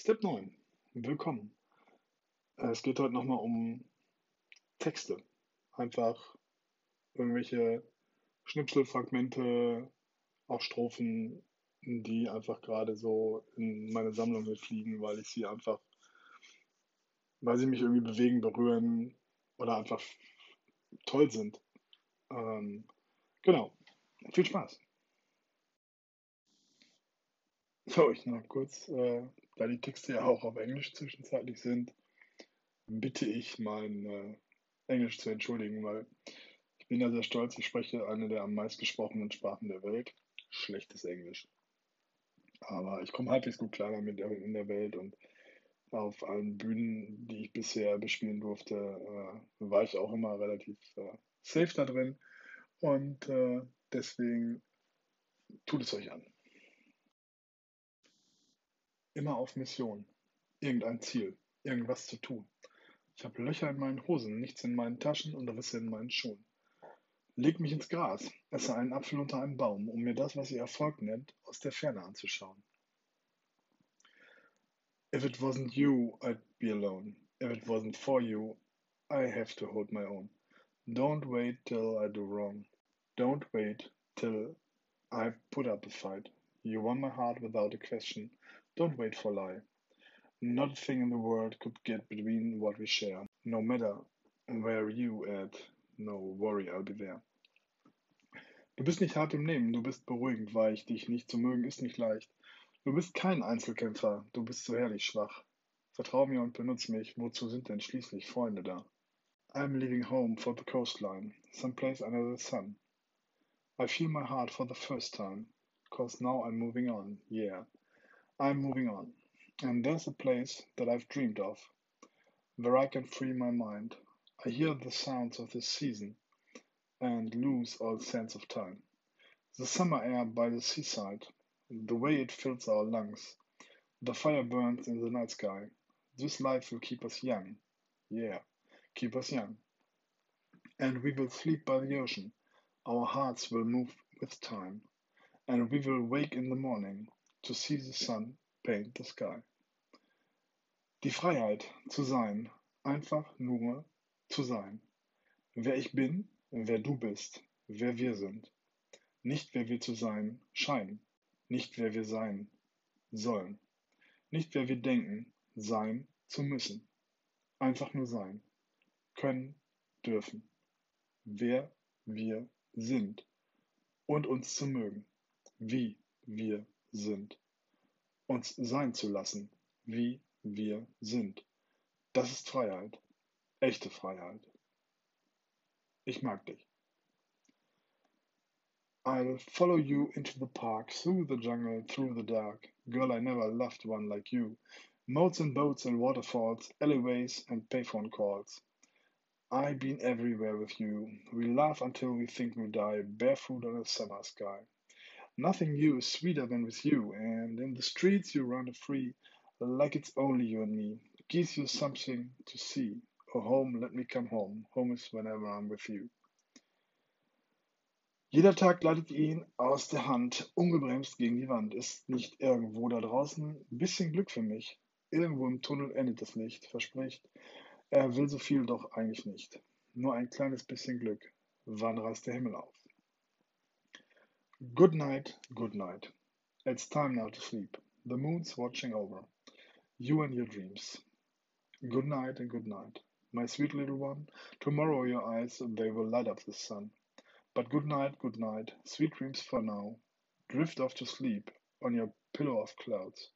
Step 9. Willkommen. Äh, Es geht heute nochmal um Texte. Einfach irgendwelche Schnipselfragmente, auch Strophen, die einfach gerade so in meine Sammlung mitfliegen, weil ich sie einfach, weil sie mich irgendwie bewegen, berühren oder einfach toll sind. Ähm, genau. Viel Spaß. So, ich noch kurz, äh, da die Texte ja auch auf Englisch zwischenzeitlich sind, bitte ich mein äh, Englisch zu entschuldigen, weil ich bin ja sehr stolz, ich spreche eine der am meistgesprochenen Sprachen der Welt. Schlechtes Englisch. Aber ich komme halbwegs gut klar damit in der Welt und auf allen Bühnen, die ich bisher bespielen durfte, äh, war ich auch immer relativ äh, safe da drin. Und äh, deswegen tut es euch an. Immer auf Mission. Irgendein Ziel. Irgendwas zu tun. Ich habe Löcher in meinen Hosen, nichts in meinen Taschen und Risse in meinen Schuhen. Leg mich ins Gras, esse einen Apfel unter einem Baum, um mir das, was ihr Erfolg nennt, aus der Ferne anzuschauen. If it wasn't you, I'd be alone. If it wasn't for you, I have to hold my own. Don't wait till I do wrong. Don't wait till I put up a fight. You won my heart without a question. Don't wait for lie. Not in the world could get between what we share. No matter where you at, no worry, I'll be there. Du bist nicht hart im Nehmen, du bist beruhigend weich, dich nicht zu mögen ist nicht leicht. Du bist kein Einzelkämpfer, du bist so herrlich schwach. Vertrau mir und benutz mich, wozu sind denn schließlich Freunde da? I'm leaving home for the coastline, someplace under the sun. I feel my heart for the first time, cause now I'm moving on, yeah. I'm moving on. And there's a place that I've dreamed of, where I can free my mind. I hear the sounds of the season and lose all sense of time. The summer air by the seaside, the way it fills our lungs, the fire burns in the night sky. This life will keep us young. Yeah, keep us young. And we will sleep by the ocean. Our hearts will move with time. And we will wake in the morning to see the sun paint the sky. Die Freiheit zu sein, einfach nur zu sein. Wer ich bin, wer du bist, wer wir sind. Nicht wer wir zu sein scheinen, nicht wer wir sein sollen. Nicht wer wir denken, sein zu müssen. Einfach nur sein. Können, dürfen. Wer wir sind. Und uns zu mögen. Wie wir sind. Uns sein zu lassen, wie wir sind. Das ist Freiheit. Echte Freiheit. Ich mag dich. I'll follow you into the park, through the jungle, through the dark. Girl, I never loved one like you. Moats and boats and waterfalls, alleyways and payphone calls. I've been everywhere with you. We laugh until we think we die, barefoot on a summer sky. Nothing new is sweeter than with you, and in the streets you run free, like it's only you and me. Gives you something to see. Oh, home, let me come home. Home is whenever I'm with you. Jeder Tag gleitet ihn aus der Hand, ungebremst gegen die Wand. Ist nicht irgendwo da draußen bisschen Glück für mich. Irgendwo im Tunnel endet das Licht, verspricht. Er will so viel doch eigentlich nicht. Nur ein kleines bisschen Glück. Wann reißt der Himmel auf? Good night, good night. It's time now to sleep. The moon's watching over. You and your dreams. Good night and good night. My sweet little one, tomorrow your eyes, they will light up the sun. But good night, good night, sweet dreams for now. Drift off to sleep on your pillow of clouds.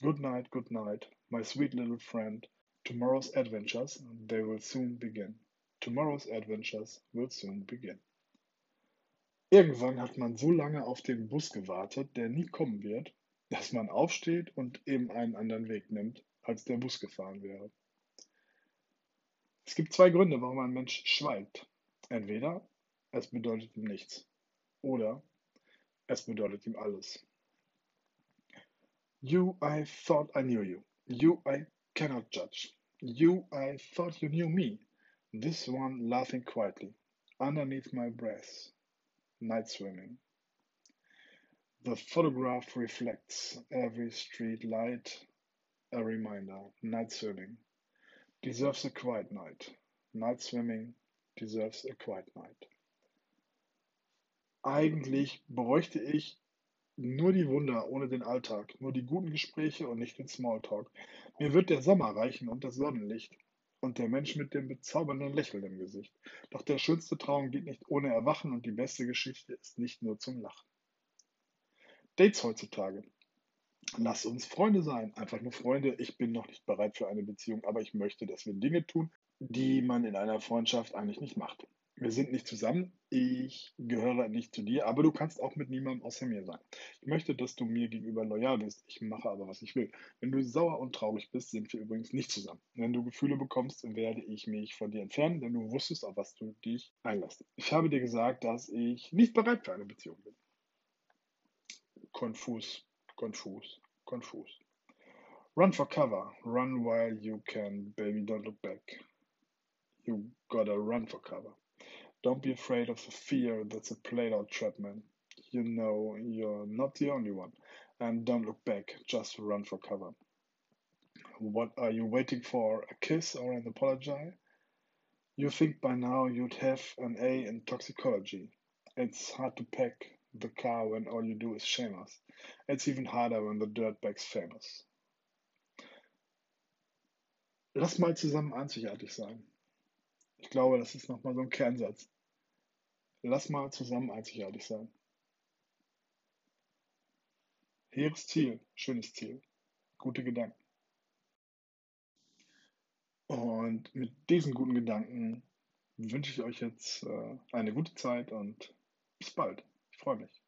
Good night, good night, my sweet little friend. Tomorrow's adventures, they will soon begin. Tomorrow's adventures will soon begin. Irgendwann hat man so lange auf den Bus gewartet, der nie kommen wird, dass man aufsteht und eben einen anderen Weg nimmt, als der Bus gefahren wäre. Es gibt zwei Gründe, warum ein Mensch schweigt. Entweder es bedeutet ihm nichts oder es bedeutet ihm alles. You, I thought I knew you. You, I cannot judge. You, I thought you knew me. This one laughing quietly, underneath my breath, night swimming. The photograph reflects every street light, a reminder. Night swimming deserves a quiet night. Night swimming deserves a quiet night. Eigentlich bräuchte ich nur die Wunder ohne den Alltag, nur die guten Gespräche und nicht den Smalltalk. Mir wird der Sommer reichen und das Sonnenlicht und der Mensch mit dem bezaubernden Lächeln im Gesicht. Doch der schönste Traum geht nicht ohne Erwachen und die beste Geschichte ist nicht nur zum Lachen. Dates heutzutage. Lass uns Freunde sein, einfach nur Freunde. Ich bin noch nicht bereit für eine Beziehung, aber ich möchte, dass wir Dinge tun, die man in einer Freundschaft eigentlich nicht macht. Wir sind nicht zusammen, ich gehöre nicht zu dir, aber du kannst auch mit niemandem außer mir sein. Ich möchte, dass du mir gegenüber loyal bist, ich mache aber, was ich will. Wenn du sauer und traurig bist, sind wir übrigens nicht zusammen. Wenn du Gefühle bekommst, werde ich mich von dir entfernen, denn du wusstest, auf was du dich einlässt. Ich habe dir gesagt, dass ich nicht bereit für eine Beziehung bin. Konfus, konfus, konfus. Run for cover, run while you can, baby, don't look back. You gotta run for cover. Don't be afraid of the fear that's a played out trap, man. You know you're not the only one. And don't look back, just run for cover. What are you waiting for? A kiss or an apology? You think by now you'd have an A in toxicology. It's hard to pack the car when all you do is shame us. It's even harder when the dirtbag's famous. Lass mal zusammen einzigartig sein. Ich glaube, das ist nochmal so ein Kernsatz. Lass mal zusammen einzigartig sein. Hehres Ziel, schönes Ziel, gute Gedanken. Und mit diesen guten Gedanken wünsche ich euch jetzt äh, eine gute Zeit und bis bald. Ich freue mich.